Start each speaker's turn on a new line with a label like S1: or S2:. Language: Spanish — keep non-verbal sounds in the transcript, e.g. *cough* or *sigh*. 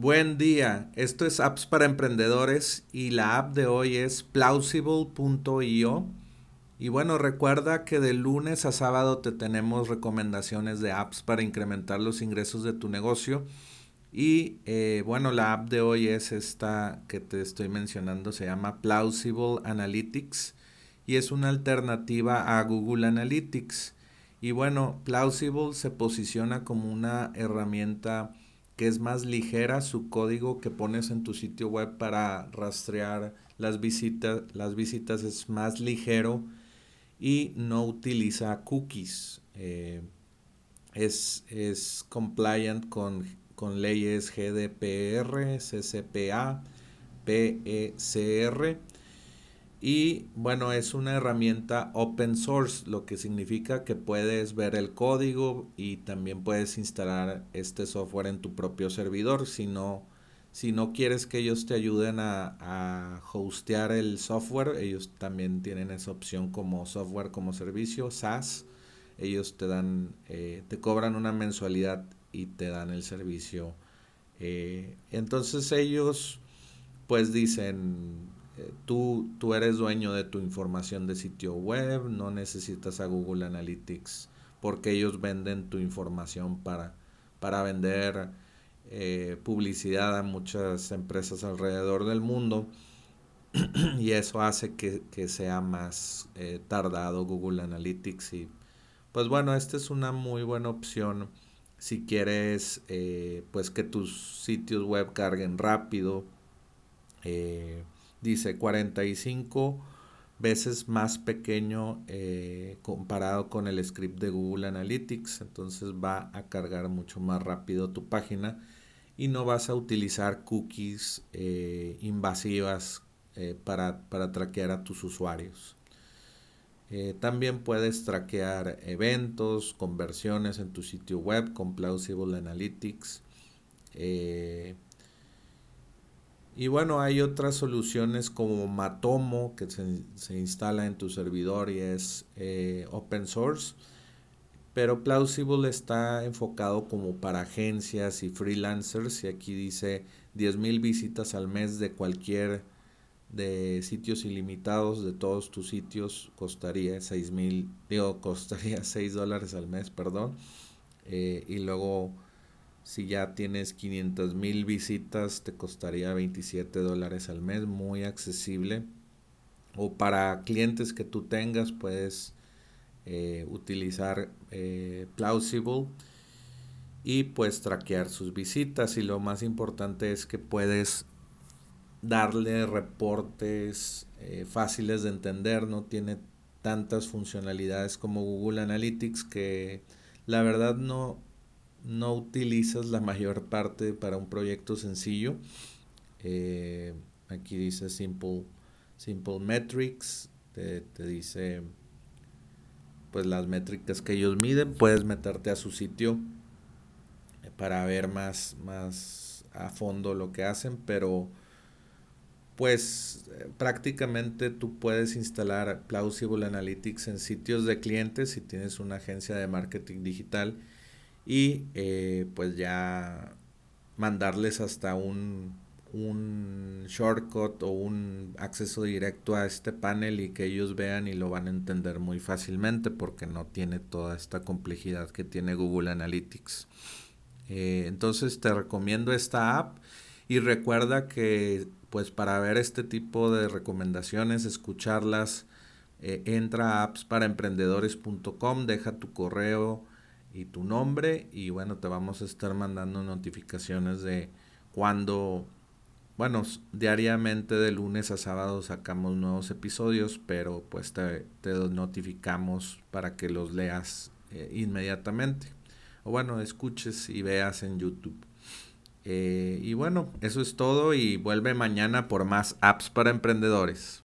S1: Buen día, esto es Apps para Emprendedores y la app de hoy es plausible.io. Y bueno, recuerda que de lunes a sábado te tenemos recomendaciones de apps para incrementar los ingresos de tu negocio. Y eh, bueno, la app de hoy es esta que te estoy mencionando, se llama Plausible Analytics y es una alternativa a Google Analytics. Y bueno, Plausible se posiciona como una herramienta que es más ligera su código que pones en tu sitio web para rastrear las visitas, las visitas es más ligero y no utiliza cookies. Eh, es, es, compliant con, con leyes GDPR, CCPA, PECR y bueno, es una herramienta open source, lo que significa que puedes ver el código y también puedes instalar este software en tu propio servidor. Si no, si no quieres que ellos te ayuden a, a hostear el software, ellos también tienen esa opción como software como servicio, SaaS. Ellos te dan, eh, te cobran una mensualidad y te dan el servicio. Eh, entonces ellos pues dicen tú, tú eres dueño de tu información de sitio web, no necesitas a Google Analytics porque ellos venden tu información para, para vender eh, publicidad a muchas empresas alrededor del mundo. *clears throat* Y eso hace que, sea más eh, tardado Google Analytics y pues bueno, esta es una muy buena opción si quieres pues que tus sitios web carguen rápido dice 45 veces más pequeño eh, comparado con el script de Google Analytics. Entonces va a cargar mucho más rápido tu página y no vas a utilizar cookies eh, invasivas eh, para, para, traquear a tus usuarios. también puedes traquear eventos, conversiones en tu sitio web con Plausible Analytics. Y bueno, hay otras soluciones como Matomo que se, instala en tu servidor y es eh, open source. Pero Plausible está enfocado como para agencias y freelancers. Y aquí dice 10.000 visitas al mes de cualquier de sitios ilimitados de todos tus sitios costaría 6 mil, digo, *laughs* costaría 6 dólares al mes, perdón. Eh, y luego si ya tienes 500 mil visitas, te costaría 27 dólares al mes, muy accesible. O para clientes que tú tengas, puedes eh, utilizar eh, Plausible y pues traquear sus visitas. Y lo más importante es que puedes darle reportes eh, fáciles de entender, no tiene tantas funcionalidades como Google Analytics que la verdad no, no utilizas la mayor parte para un proyecto sencillo. Eh, aquí dice Simple, Simple Metrics, te, dice pues las métricas que ellos miden. Puedes meterte a su sitio para ver más, más a fondo lo que hacen, pero pues prácticamente tú puedes instalar Plausible Analytics en sitios de clientes si tienes una agencia de marketing digital y eh, pues ya mandarles hasta un, un shortcut o un acceso directo a este panel y que ellos vean y lo van a entender muy fácilmente porque no tiene toda esta complejidad que tiene Google Analytics. Eh, entonces te recomiendo esta app y recuerda que pues para ver este tipo de recomendaciones, escucharlas, eh, entra a appsparaemprendedores.com, deja tu correo y tu nombre y bueno, te vamos a estar mandando notificaciones de cuando, bueno, diariamente de lunes a sábado sacamos nuevos episodios, pero pues te, te notificamos para que los leas eh, inmediatamente. O bueno, escuches y veas en YouTube. Eh, y bueno, eso es todo y vuelve mañana por más apps para emprendedores.